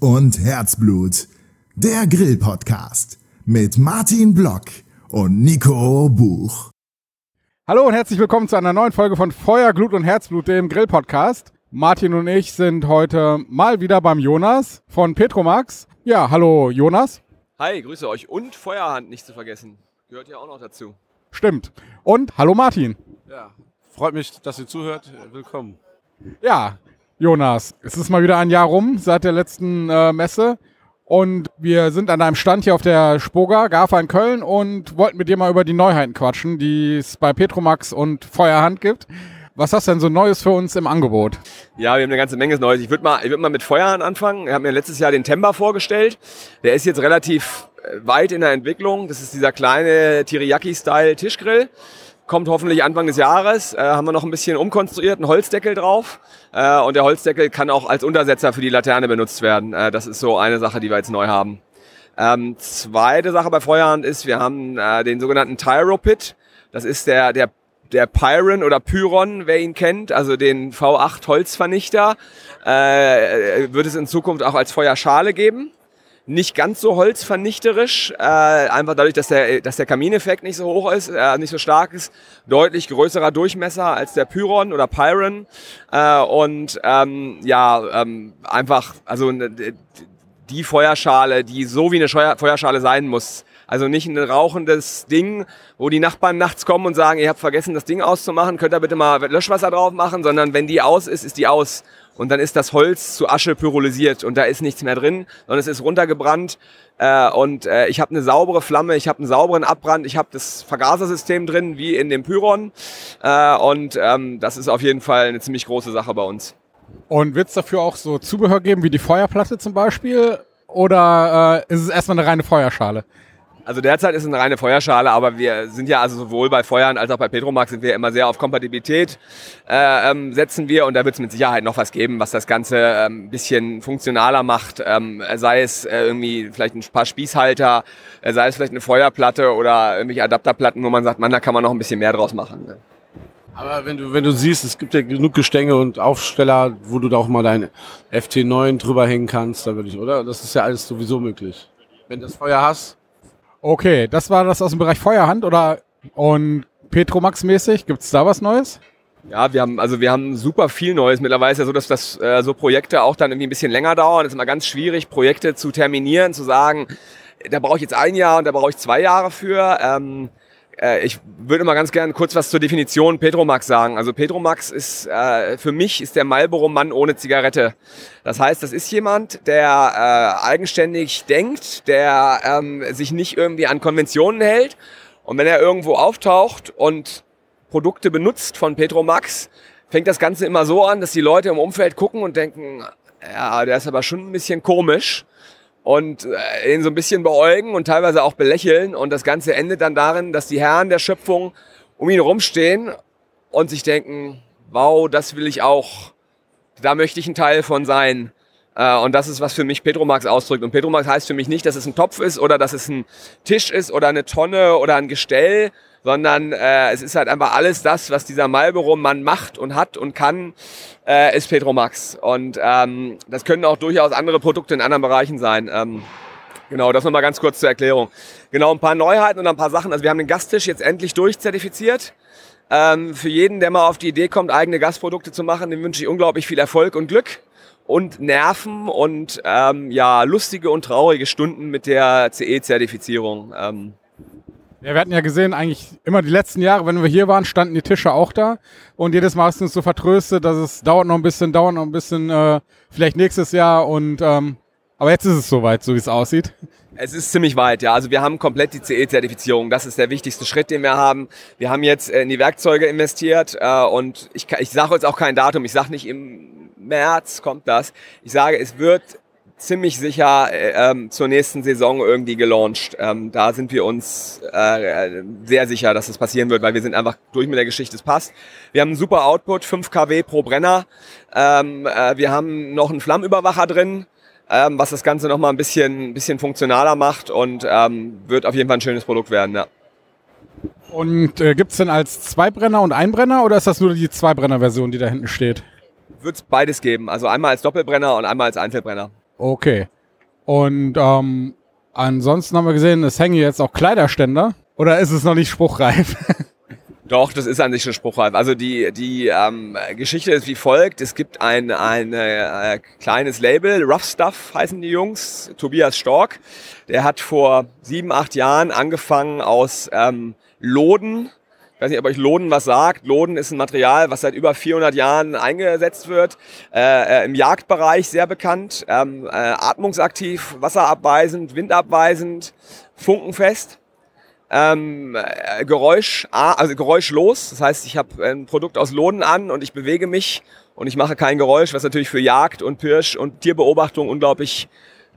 Und Herzblut. Der Grill-Podcast mit Martin Block und Nico Buch. Hallo und herzlich willkommen zu einer neuen Folge von Feuer, Glut und Herzblut, dem Grill-Podcast. Martin und ich sind heute mal wieder beim Jonas von Petromax. Ja, hallo Jonas. Hi, grüße euch. Und Feuerhand nicht zu vergessen. Gehört ja auch noch dazu. Stimmt. Und hallo Martin. Ja, freut mich, dass ihr zuhört. Willkommen. Ja, Jonas, es ist mal wieder ein Jahr rum seit der letzten äh, Messe. Und wir sind an einem Stand hier auf der Spoga, GAFA in Köln und wollten mit dir mal über die Neuheiten quatschen, die es bei Petromax und Feuerhand gibt. Was hast du denn so Neues für uns im Angebot? Ja, wir haben eine ganze Menge Neues. Ich würde mal, ich würd mal mit Feuerhand anfangen. Wir haben mir letztes Jahr den Temba vorgestellt. Der ist jetzt relativ äh, weit in der Entwicklung. Das ist dieser kleine Teriyaki-Style-Tischgrill kommt hoffentlich Anfang des Jahres. Äh, haben wir noch ein bisschen umkonstruiert, einen Holzdeckel drauf. Äh, und der Holzdeckel kann auch als Untersetzer für die Laterne benutzt werden. Äh, das ist so eine Sache, die wir jetzt neu haben. Ähm, zweite Sache bei Feuerhand ist, wir haben äh, den sogenannten Tyro Pit. Das ist der, der, der Pyron oder Pyron, wer ihn kennt, also den V8 Holzvernichter. Äh, wird es in Zukunft auch als Feuerschale geben nicht ganz so holzvernichterisch, äh, einfach dadurch, dass der, dass der Kamineffekt nicht so hoch ist, äh, nicht so stark ist, deutlich größerer Durchmesser als der Pyron oder Pyron. Äh, und ähm, ja, ähm, einfach, also die Feuerschale, die so wie eine Feuerschale sein muss, also nicht ein rauchendes Ding, wo die Nachbarn nachts kommen und sagen, ihr habt vergessen, das Ding auszumachen, könnt ihr bitte mal Löschwasser drauf machen, sondern wenn die aus ist, ist die aus. Und dann ist das Holz zu Asche pyrolysiert und da ist nichts mehr drin, sondern es ist runtergebrannt. Äh, und äh, ich habe eine saubere Flamme, ich habe einen sauberen Abbrand, ich habe das Vergasersystem drin wie in dem Pyron. Äh, und ähm, das ist auf jeden Fall eine ziemlich große Sache bei uns. Und wird es dafür auch so Zubehör geben wie die Feuerplatte zum Beispiel oder äh, ist es erstmal eine reine Feuerschale? Also derzeit ist es eine reine Feuerschale, aber wir sind ja also sowohl bei Feuern als auch bei Petromax sind wir immer sehr auf Kompatibilität äh, ähm, setzen wir und da wird es mit Sicherheit noch was geben, was das Ganze ein ähm, bisschen funktionaler macht. Ähm, sei es äh, irgendwie vielleicht ein paar Spießhalter, äh, sei es vielleicht eine Feuerplatte oder irgendwelche Adapterplatten, wo man sagt, man, da kann man noch ein bisschen mehr draus machen. Ne? Aber wenn du, wenn du siehst, es gibt ja genug Gestänge und Aufsteller, wo du da auch mal dein FT9 drüber hängen kannst, da würde ich, oder? Das ist ja alles sowieso möglich. Wenn du das Feuer hast, Okay, das war das aus dem Bereich Feuerhand oder und Petromax-mäßig? Gibt es da was Neues? Ja, wir haben, also wir haben super viel Neues. Mittlerweile ist ja so, dass das äh, so Projekte auch dann irgendwie ein bisschen länger dauern. Es ist immer ganz schwierig, Projekte zu terminieren, zu sagen, da brauche ich jetzt ein Jahr und da brauche ich zwei Jahre für. Ähm, äh, ich würde mal ganz gerne kurz was zur Definition Petromax sagen. Also Petromax ist äh, für mich ist der Marlboro-Mann ohne Zigarette. Das heißt, das ist jemand, der äh, eigenständig denkt, der ähm, sich nicht irgendwie an Konventionen hält. Und wenn er irgendwo auftaucht und Produkte benutzt von Petromax, fängt das Ganze immer so an, dass die Leute im Umfeld gucken und denken, ja, der ist aber schon ein bisschen komisch und äh, ihn so ein bisschen beäugen und teilweise auch belächeln. Und das Ganze endet dann darin, dass die Herren der Schöpfung um ihn rumstehen und sich denken, wow, das will ich auch. Da möchte ich ein Teil von sein. Äh, und das ist, was für mich Petromax ausdrückt. Und Petromax heißt für mich nicht, dass es ein Topf ist oder dass es ein Tisch ist oder eine Tonne oder ein Gestell, sondern äh, es ist halt einfach alles das, was dieser Marlboro-Mann macht und hat und kann, äh, ist Petromax. Und ähm, das können auch durchaus andere Produkte in anderen Bereichen sein. Ähm, genau, das nochmal ganz kurz zur Erklärung. Genau, ein paar Neuheiten und ein paar Sachen. Also wir haben den Gastisch jetzt endlich durchzertifiziert. Ähm, für jeden, der mal auf die Idee kommt, eigene Gasprodukte zu machen, dem wünsche ich unglaublich viel Erfolg und Glück und Nerven und ähm, ja lustige und traurige Stunden mit der CE-Zertifizierung. Ähm, ja, wir hatten ja gesehen, eigentlich immer die letzten Jahre, wenn wir hier waren, standen die Tische auch da. Und jedes Mal hast du uns so vertröstet, dass es dauert noch ein bisschen, dauert noch ein bisschen, äh, vielleicht nächstes Jahr. Und ähm, aber jetzt ist es soweit, so wie es aussieht. Es ist ziemlich weit, ja. Also wir haben komplett die CE-Zertifizierung. Das ist der wichtigste Schritt, den wir haben. Wir haben jetzt äh, in die Werkzeuge investiert äh, und ich, ich sage jetzt auch kein Datum. Ich sage nicht im März kommt das. Ich sage, es wird ziemlich sicher äh, ähm, zur nächsten Saison irgendwie gelauncht. Ähm, da sind wir uns äh, sehr sicher, dass das passieren wird, weil wir sind einfach durch mit der Geschichte, es passt. Wir haben einen super Output, 5 kW pro Brenner. Ähm, äh, wir haben noch einen Flammenüberwacher drin, ähm, was das Ganze nochmal ein bisschen, bisschen funktionaler macht und ähm, wird auf jeden Fall ein schönes Produkt werden. Ja. Und äh, gibt es denn als Zweibrenner und Einbrenner oder ist das nur die Zweibrenner-Version, die da hinten steht? wird es beides geben. Also einmal als Doppelbrenner und einmal als Einzelbrenner. Okay. Und ähm, ansonsten haben wir gesehen, es hängen jetzt auch Kleiderständer. Oder ist es noch nicht spruchreif? Doch, das ist an sich schon spruchreif. Also die, die ähm, Geschichte ist wie folgt. Es gibt ein, ein äh, kleines Label, Rough Stuff heißen die Jungs, Tobias Stork. Der hat vor sieben, acht Jahren angefangen aus ähm, Loden, ich weiß nicht, ob euch Loden was sagt. Loden ist ein Material, was seit über 400 Jahren eingesetzt wird. Äh, äh, Im Jagdbereich sehr bekannt. Ähm, äh, atmungsaktiv, wasserabweisend, windabweisend, funkenfest. Ähm, äh, Geräusch, also geräuschlos. Das heißt, ich habe ein Produkt aus Loden an und ich bewege mich und ich mache kein Geräusch, was natürlich für Jagd und Pirsch und Tierbeobachtung unglaublich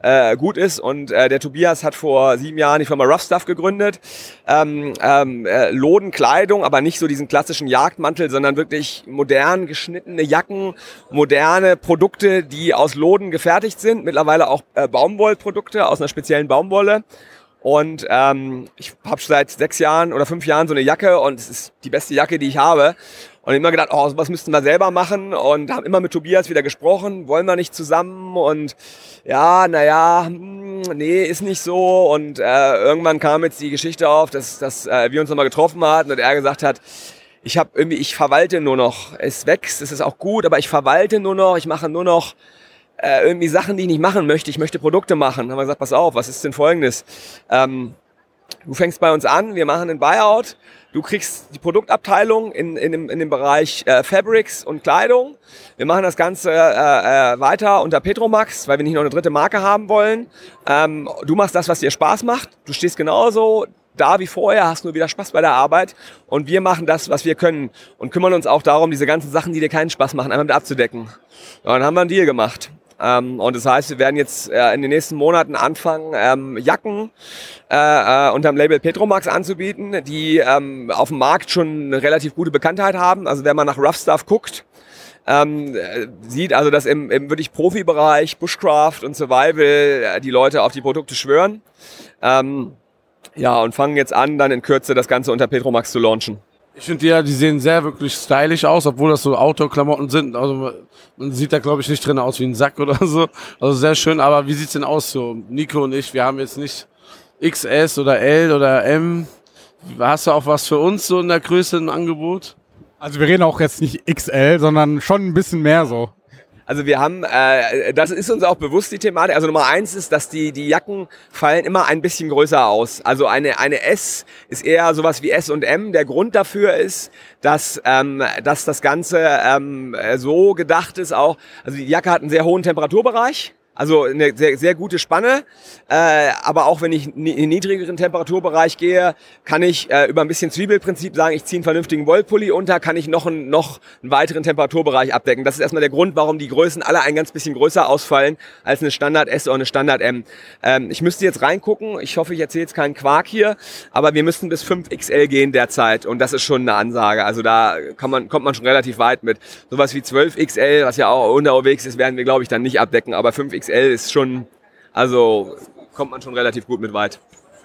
äh, gut ist. Und äh, der Tobias hat vor sieben Jahren die Firma Rough Stuff gegründet. Ähm, ähm, äh, Lodenkleidung, aber nicht so diesen klassischen Jagdmantel, sondern wirklich modern geschnittene Jacken, moderne Produkte, die aus Loden gefertigt sind. Mittlerweile auch äh, Baumwollprodukte aus einer speziellen Baumwolle. Und ähm, ich habe seit sechs Jahren oder fünf Jahren so eine Jacke und es ist die beste Jacke, die ich habe. Und immer gedacht, oh, was müssten wir selber machen und haben immer mit Tobias wieder gesprochen, wollen wir nicht zusammen und ja, naja, hm, nee, ist nicht so. Und äh, irgendwann kam jetzt die Geschichte auf, dass, dass äh, wir uns nochmal getroffen hatten und er gesagt hat, ich habe irgendwie, ich verwalte nur noch. Es wächst, es ist auch gut, aber ich verwalte nur noch, ich mache nur noch äh, irgendwie Sachen, die ich nicht machen möchte. Ich möchte Produkte machen. Dann haben wir gesagt, pass auf, was ist denn folgendes? Ähm, du fängst bei uns an, wir machen einen Buyout Du kriegst die Produktabteilung in, in, dem, in dem Bereich äh, Fabrics und Kleidung. Wir machen das Ganze äh, äh, weiter unter Petromax, weil wir nicht noch eine dritte Marke haben wollen. Ähm, du machst das, was dir Spaß macht. Du stehst genauso da wie vorher, hast nur wieder Spaß bei der Arbeit und wir machen das, was wir können und kümmern uns auch darum, diese ganzen Sachen, die dir keinen Spaß machen, einmal mit abzudecken. Ja, dann haben wir einen Deal gemacht. Ähm, und das heißt, wir werden jetzt äh, in den nächsten Monaten anfangen, ähm, Jacken äh, äh, unter dem Label Petromax anzubieten, die ähm, auf dem Markt schon eine relativ gute Bekanntheit haben. Also wenn man nach Rough Stuff guckt, ähm, sieht also, dass im, im wirklich Profibereich, Bushcraft und Survival äh, die Leute auf die Produkte schwören. Ähm, ja, und fangen jetzt an, dann in Kürze das Ganze unter Petromax zu launchen. Ich finde ja, die sehen sehr wirklich stylisch aus, obwohl das so Outdoor-Klamotten sind. Also man sieht da glaube ich nicht drin aus wie ein Sack oder so. Also sehr schön. Aber wie sieht's denn aus so? Nico und ich, wir haben jetzt nicht XS oder L oder M. Hast du auch was für uns so in der Größe im Angebot? Also wir reden auch jetzt nicht XL, sondern schon ein bisschen mehr so. Also wir haben, äh, das ist uns auch bewusst die Thematik. Also Nummer eins ist, dass die die Jacken fallen immer ein bisschen größer aus. Also eine eine S ist eher sowas wie S und M. Der Grund dafür ist, dass ähm, dass das Ganze ähm, so gedacht ist auch. Also die Jacke hat einen sehr hohen Temperaturbereich. Also eine sehr, sehr gute Spanne. Äh, aber auch wenn ich in einen niedrigeren Temperaturbereich gehe, kann ich äh, über ein bisschen Zwiebelprinzip sagen, ich ziehe einen vernünftigen Wollpulli unter, kann ich noch, einen, noch einen weiteren Temperaturbereich abdecken. Das ist erstmal der Grund, warum die Größen alle ein ganz bisschen größer ausfallen als eine Standard S oder eine Standard M. Ähm, ich müsste jetzt reingucken. Ich hoffe, ich erzähle jetzt keinen Quark hier. Aber wir müssten bis 5XL gehen derzeit. Und das ist schon eine Ansage. Also da kann man, kommt man schon relativ weit mit. Sowas wie 12XL, was ja auch unterwegs ist, werden wir, glaube ich, dann nicht abdecken. Aber 5XL XL ist schon, also kommt man schon relativ gut mit weit.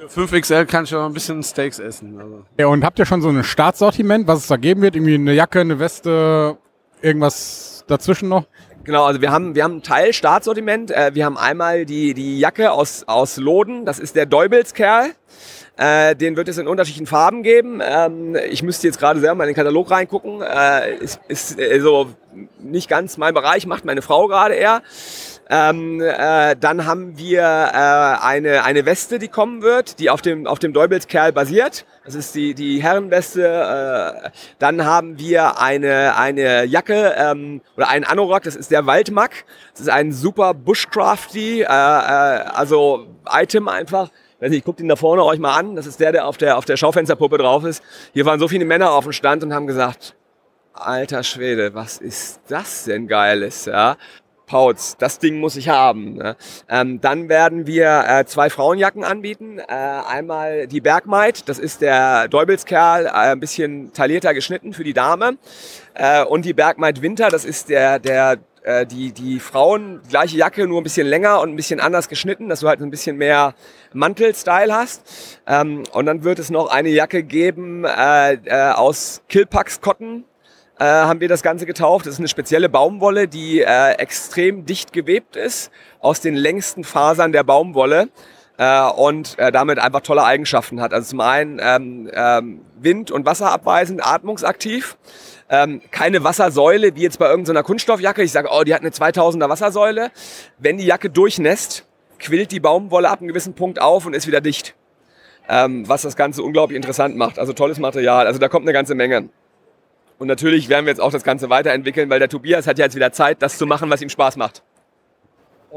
Für 5XL kann ich auch ein bisschen Steaks essen. Also. Ja, und habt ihr schon so ein Startsortiment, was es da geben wird? Irgendwie eine Jacke, eine Weste, irgendwas dazwischen noch? Genau, also wir haben, wir haben ein Teil Startsortiment. Äh, wir haben einmal die, die Jacke aus, aus Loden, das ist der Däubelskerl. Äh, den wird es in unterschiedlichen Farben geben. Ähm, ich müsste jetzt gerade selber mal in den Katalog reingucken. Äh, ist, ist äh, so nicht ganz mein Bereich, macht meine Frau gerade eher. Ähm, äh, dann haben wir äh, eine, eine Weste, die kommen wird, die auf dem, auf dem Däubelskerl basiert. Das ist die, die Herrenweste. Äh, dann haben wir eine, eine Jacke ähm, oder einen Anorak, das ist der Waldmack. Das ist ein super Bushcrafty, äh, äh, also Item einfach. Weiß nicht, guckt ihn da vorne euch mal an. Das ist der, der auf der, auf der Schaufensterpuppe drauf ist. Hier waren so viele Männer auf dem Stand und haben gesagt, alter Schwede, was ist das denn Geiles, ja? Pauz, das Ding muss ich haben. Ne? Ähm, dann werden wir äh, zwei Frauenjacken anbieten. Äh, einmal die Bergmaid, das ist der Däubelskerl, äh, ein bisschen taillierter geschnitten für die Dame. Äh, und die Bergmaid Winter, das ist der, der äh, die, die Frauen, gleiche Jacke, nur ein bisschen länger und ein bisschen anders geschnitten, dass du halt ein bisschen mehr Mantel-Style hast. Ähm, und dann wird es noch eine Jacke geben äh, äh, aus Killpax Cotton äh, haben wir das Ganze getauft. Das ist eine spezielle Baumwolle, die äh, extrem dicht gewebt ist aus den längsten Fasern der Baumwolle äh, und äh, damit einfach tolle Eigenschaften hat. Also zum einen ähm, ähm, wind- und wasserabweisend, atmungsaktiv. Ähm, keine Wassersäule, wie jetzt bei irgendeiner Kunststoffjacke. Ich sage, oh, die hat eine 2000er Wassersäule. Wenn die Jacke durchnässt, quillt die Baumwolle ab einem gewissen Punkt auf und ist wieder dicht. Ähm, was das Ganze unglaublich interessant macht. Also tolles Material. Also da kommt eine ganze Menge. Und natürlich werden wir jetzt auch das Ganze weiterentwickeln, weil der Tobias hat ja jetzt wieder Zeit, das zu machen, was ihm Spaß macht.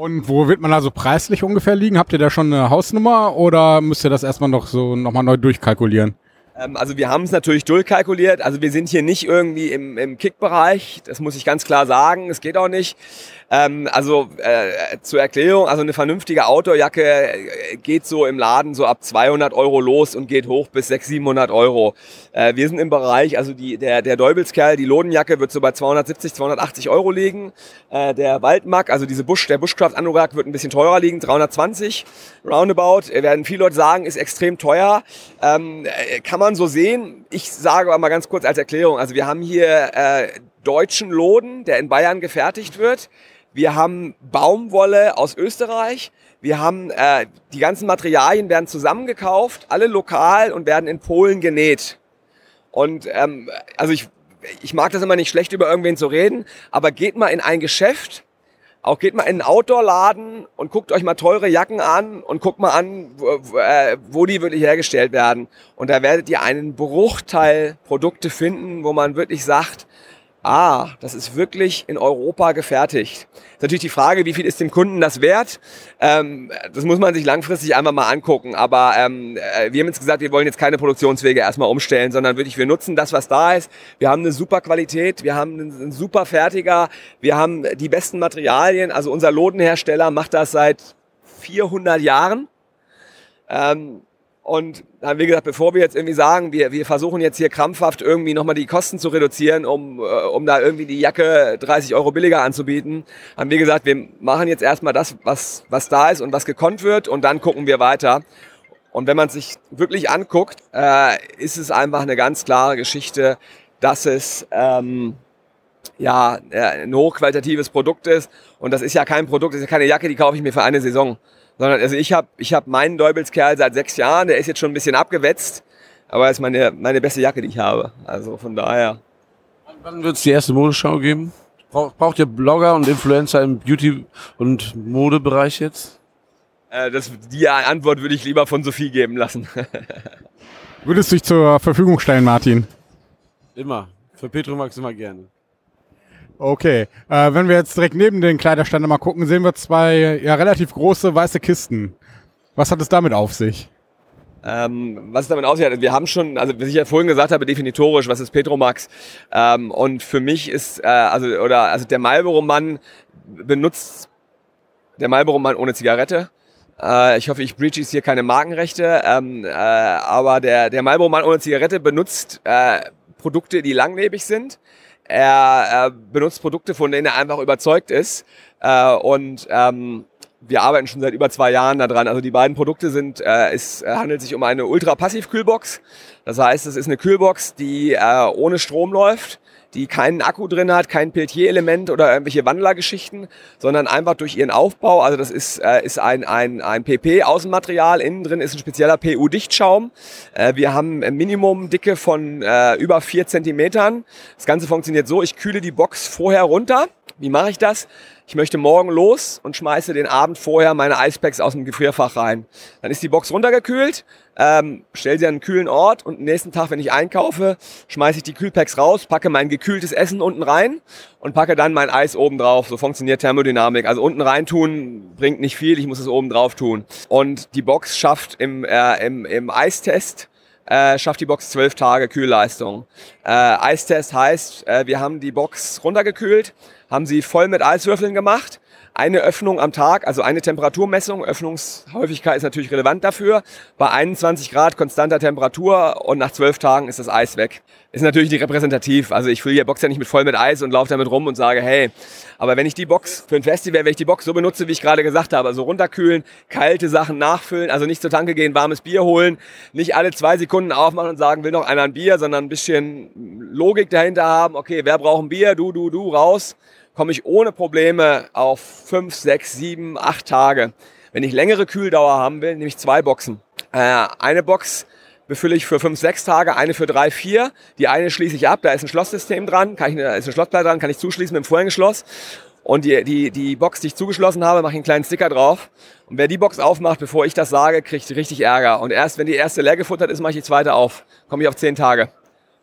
Und wo wird man also preislich ungefähr liegen? Habt ihr da schon eine Hausnummer oder müsst ihr das erstmal noch so nochmal neu durchkalkulieren? Ähm, also wir haben es natürlich durchkalkuliert. Also wir sind hier nicht irgendwie im, im Kick-Bereich. Das muss ich ganz klar sagen. Es geht auch nicht. Ähm, also äh, zur Erklärung, also eine vernünftige Outdoor-Jacke äh, geht so im Laden so ab 200 Euro los und geht hoch bis 600, 700 Euro. Äh, wir sind im Bereich, also die, der, der Däubelskerl, die Lodenjacke wird so bei 270, 280 Euro liegen. Äh, der Waldmack, also diese Busch, der Bushcraft Anorak wird ein bisschen teurer liegen, 320 roundabout. Werden viele Leute sagen, ist extrem teuer. Ähm, äh, kann man so sehen. Ich sage aber mal ganz kurz als Erklärung, also wir haben hier äh, deutschen Loden, der in Bayern gefertigt wird. Wir haben Baumwolle aus Österreich. Wir haben äh, die ganzen Materialien werden zusammengekauft, alle lokal und werden in Polen genäht. Und ähm, also ich, ich mag das immer nicht schlecht über irgendwen zu reden, aber geht mal in ein Geschäft, auch geht mal in einen Outdoor-Laden und guckt euch mal teure Jacken an und guckt mal an, wo, äh, wo die wirklich hergestellt werden. Und da werdet ihr einen Bruchteil Produkte finden, wo man wirklich sagt, ah, das ist wirklich in Europa gefertigt. Ist natürlich die Frage, wie viel ist dem Kunden das wert? Ähm, das muss man sich langfristig einfach mal angucken. Aber ähm, äh, wir haben jetzt gesagt, wir wollen jetzt keine Produktionswege erstmal umstellen, sondern wirklich, wir nutzen das, was da ist. Wir haben eine super Qualität, wir haben einen, einen super Fertiger, wir haben die besten Materialien. Also unser Lodenhersteller macht das seit 400 Jahren. Ähm, und dann haben wir gesagt, bevor wir jetzt irgendwie sagen, wir, wir versuchen jetzt hier krampfhaft irgendwie nochmal die Kosten zu reduzieren, um, äh, um da irgendwie die Jacke 30 Euro billiger anzubieten, haben wir gesagt, wir machen jetzt erstmal das, was, was da ist und was gekonnt wird und dann gucken wir weiter. Und wenn man sich wirklich anguckt, äh, ist es einfach eine ganz klare Geschichte, dass es ähm, ja ein hochqualitatives Produkt ist. Und das ist ja kein Produkt, das ist ja keine Jacke, die kaufe ich mir für eine Saison sondern also ich habe ich hab meinen Däubelskerl seit sechs Jahren, der ist jetzt schon ein bisschen abgewetzt, aber er ist meine, meine beste Jacke, die ich habe. Also von daher. Wann wird es die erste Modeschau geben? Braucht ihr Blogger und Influencer im Beauty- und Modebereich jetzt? Äh, das, die Antwort würde ich lieber von Sophie geben lassen. Würdest du dich zur Verfügung stellen, Martin? Immer. Für Petromax immer gerne. Okay, äh, wenn wir jetzt direkt neben den Kleiderständen mal gucken, sehen wir zwei ja, relativ große weiße Kisten. Was hat es damit auf sich? Ähm, was es damit aussieht, wir haben schon, also wie ich ja vorhin gesagt habe, definitorisch, was ist Petromax? Ähm, und für mich ist, äh, also oder also der Marlboro-Mann benutzt der Marlboro-Mann ohne Zigarette. Äh, ich hoffe, ich breach jetzt hier keine Markenrechte, ähm, äh, aber der der Marlboro-Mann ohne Zigarette benutzt äh, Produkte, die langlebig sind er, er benutzt Produkte, von denen er einfach überzeugt ist. Äh, und ähm, wir arbeiten schon seit über zwei Jahren daran. Also die beiden Produkte sind, äh, es handelt sich um eine Ultra-Passiv-Kühlbox. Das heißt, es ist eine Kühlbox, die äh, ohne Strom läuft die keinen Akku drin hat, kein Peltier-Element oder irgendwelche Wandlergeschichten, sondern einfach durch ihren Aufbau, also das ist, äh, ist ein, ein, ein PP-Außenmaterial, innen drin ist ein spezieller PU-Dichtschaum. Äh, wir haben Minimum-Dicke von äh, über vier Zentimetern. Das Ganze funktioniert so, ich kühle die Box vorher runter. Wie mache ich das? Ich möchte morgen los und schmeiße den Abend vorher meine Eispacks aus dem Gefrierfach rein. Dann ist die Box runtergekühlt, ähm, stell sie an einen kühlen Ort und nächsten Tag, wenn ich einkaufe, schmeiße ich die Kühlpacks raus, packe mein gekühltes Essen unten rein und packe dann mein Eis oben drauf. So funktioniert Thermodynamik. Also unten rein tun bringt nicht viel, ich muss es oben drauf tun. Und die Box schafft im, äh, im, im Eistest äh, schafft die Box zwölf Tage Kühlleistung. Äh, Eistest heißt, äh, wir haben die Box runtergekühlt, haben sie voll mit Eiswürfeln gemacht eine Öffnung am Tag, also eine Temperaturmessung, Öffnungshäufigkeit ist natürlich relevant dafür. Bei 21 Grad konstanter Temperatur und nach 12 Tagen ist das Eis weg. Ist natürlich nicht repräsentativ. Also ich fülle hier Box ja nicht mit voll mit Eis und laufe damit rum und sage, hey, aber wenn ich die Box für ein Festival, wenn ich die Box so benutze, wie ich gerade gesagt habe, also runterkühlen, kalte Sachen nachfüllen, also nicht zur Tanke gehen, warmes Bier holen, nicht alle zwei Sekunden aufmachen und sagen, will noch einer ein Bier, sondern ein bisschen Logik dahinter haben. Okay, wer braucht ein Bier? Du, du, du, raus komme ich ohne Probleme auf fünf, sechs, sieben, acht Tage. Wenn ich längere Kühldauer haben will, nehme ich zwei Boxen. Äh, eine Box befülle ich für fünf, sechs Tage, eine für drei, vier. Die eine schließe ich ab, da ist ein Schlosssystem dran, kann ich, da ist ein Schlossplatte dran, kann ich zuschließen mit dem vorherigen Schloss. Und die, die, die Box, die ich zugeschlossen habe, mache ich einen kleinen Sticker drauf. Und wer die Box aufmacht, bevor ich das sage, kriegt richtig Ärger. Und erst wenn die erste leer gefuttert ist, mache ich die zweite auf. Komme ich auf zehn Tage.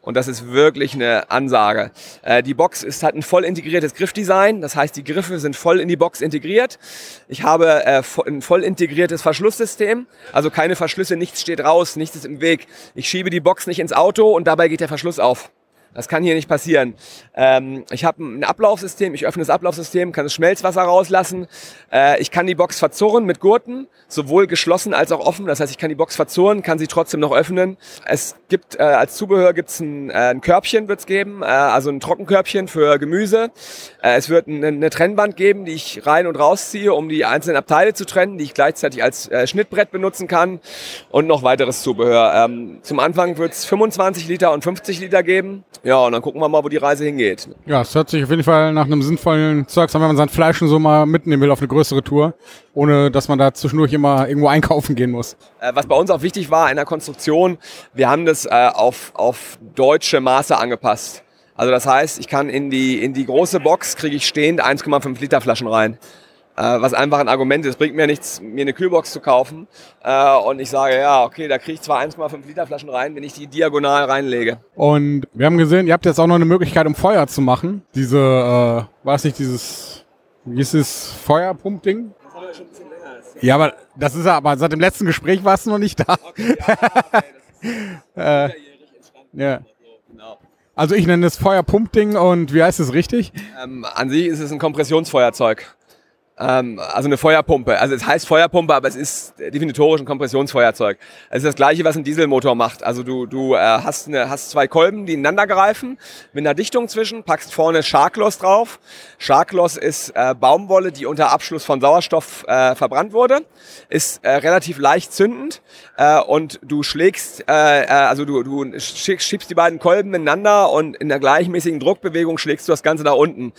Und das ist wirklich eine Ansage. Äh, die Box ist, hat ein voll integriertes Griffdesign. Das heißt, die Griffe sind voll in die Box integriert. Ich habe äh, ein voll integriertes Verschlusssystem. Also keine Verschlüsse, nichts steht raus, nichts ist im Weg. Ich schiebe die Box nicht ins Auto und dabei geht der Verschluss auf. Das kann hier nicht passieren. Ähm, ich habe ein Ablaufsystem, ich öffne das Ablaufsystem, kann das Schmelzwasser rauslassen. Äh, ich kann die Box verzurren mit Gurten, sowohl geschlossen als auch offen. Das heißt, ich kann die Box verzurren, kann sie trotzdem noch öffnen. Es gibt äh, als Zubehör gibt's ein, äh, ein Körbchen, wird's geben, äh, also ein Trockenkörbchen für Gemüse. Äh, es wird eine, eine Trennwand geben, die ich rein und rausziehe, um die einzelnen Abteile zu trennen, die ich gleichzeitig als äh, Schnittbrett benutzen kann und noch weiteres Zubehör. Ähm, zum Anfang wird's 25 Liter und 50 Liter geben. Ja, und dann gucken wir mal, wo die Reise hingeht. Ja, es hört sich auf jeden Fall nach einem sinnvollen Zeug an, wenn man sein Fleisch schon so mal mitnehmen will auf eine größere Tour, ohne dass man da zwischendurch immer irgendwo einkaufen gehen muss. Äh, was bei uns auch wichtig war in der Konstruktion, wir haben das äh, auf, auf deutsche Maße angepasst. Also das heißt, ich kann in die, in die große Box, kriege ich stehend 1,5 Liter Flaschen rein. Äh, was einfach ein Argument ist. Bringt mir nichts, mir eine Kühlbox zu kaufen. Äh, und ich sage, ja, okay, da kriege ich zwar 1,5 Liter Flaschen rein, wenn ich die diagonal reinlege. Und wir haben gesehen, ihr habt jetzt auch noch eine Möglichkeit, um Feuer zu machen. Diese, äh, es nicht dieses, wie ist es, Feuerpumpding? Das haben wir schon ein bisschen länger. Ja, aber das ist ja, aber seit dem letzten Gespräch warst du noch nicht da. Okay, ja, okay, das ist äh, ja. Genau. Also ich nenne es Feuerpumpding und wie heißt es richtig? Ähm, an sich ist es ein Kompressionsfeuerzeug. Ähm, also eine Feuerpumpe. Also es heißt Feuerpumpe, aber es ist definitorisch ein Kompressionsfeuerzeug. Es ist das gleiche, was ein Dieselmotor macht. Also du, du äh, hast, eine, hast zwei Kolben, die ineinander greifen, mit einer Dichtung zwischen, packst vorne Sharkloss drauf. Sharkloss ist äh, Baumwolle, die unter Abschluss von Sauerstoff äh, verbrannt wurde, ist äh, relativ leicht zündend äh, und du schlägst, äh, äh also du, du schiebst die beiden Kolben ineinander und in der gleichmäßigen Druckbewegung schlägst du das Ganze nach unten.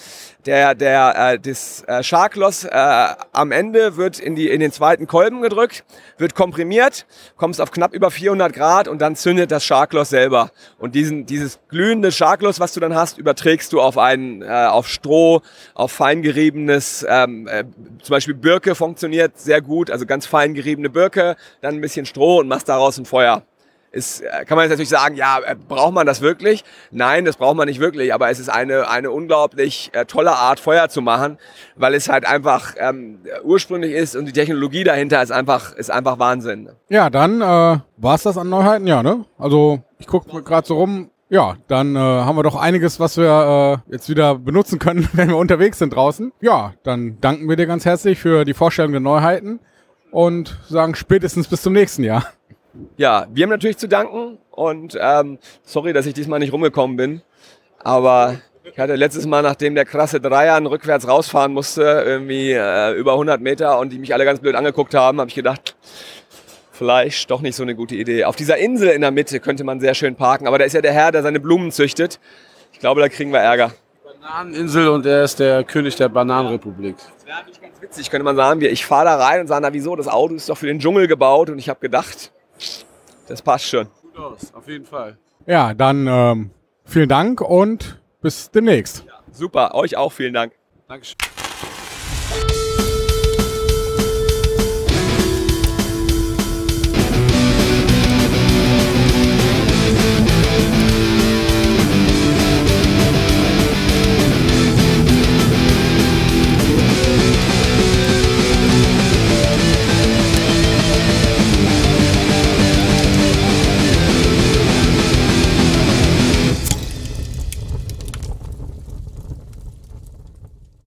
Der, der, äh, das äh, Sharkloss äh, am Ende wird in, die, in den zweiten Kolben gedrückt, wird komprimiert, kommst auf knapp über 400 Grad und dann zündet das Sharkloss selber. Und diesen, dieses glühende Sharkloss, was du dann hast, überträgst du auf, einen, äh, auf Stroh, auf fein geriebenes, ähm, äh, zum Beispiel Birke funktioniert sehr gut, also ganz fein geriebene Birke, dann ein bisschen Stroh und machst daraus ein Feuer ist, äh, kann man jetzt natürlich sagen, ja, äh, braucht man das wirklich? Nein, das braucht man nicht wirklich, aber es ist eine, eine unglaublich äh, tolle Art, Feuer zu machen, weil es halt einfach ähm, ursprünglich ist und die Technologie dahinter ist einfach, ist einfach Wahnsinn. Ja, dann äh, war es das an Neuheiten, ja, ne? Also ich gucke gerade so rum, ja, dann äh, haben wir doch einiges, was wir äh, jetzt wieder benutzen können, wenn wir unterwegs sind draußen. Ja, dann danken wir dir ganz herzlich für die Vorstellung der Neuheiten und sagen spätestens bis zum nächsten Jahr. Ja, wir haben natürlich zu danken und ähm, sorry, dass ich diesmal nicht rumgekommen bin, aber ich hatte letztes Mal, nachdem der krasse Dreier rückwärts rausfahren musste, irgendwie äh, über 100 Meter und die mich alle ganz blöd angeguckt haben, habe ich gedacht, vielleicht doch nicht so eine gute Idee. Auf dieser Insel in der Mitte könnte man sehr schön parken, aber da ist ja der Herr, der seine Blumen züchtet. Ich glaube, da kriegen wir Ärger. Bananeninsel und er ist der König der Bananenrepublik. Das wäre eigentlich ganz witzig, könnte man sagen. Ich fahre da rein und sage, na wieso, das Auto ist doch für den Dschungel gebaut und ich habe gedacht, das passt schon. Gut aus, auf jeden Fall. Ja, dann ähm, vielen Dank und bis demnächst. Ja, super, euch auch vielen Dank. Dankeschön.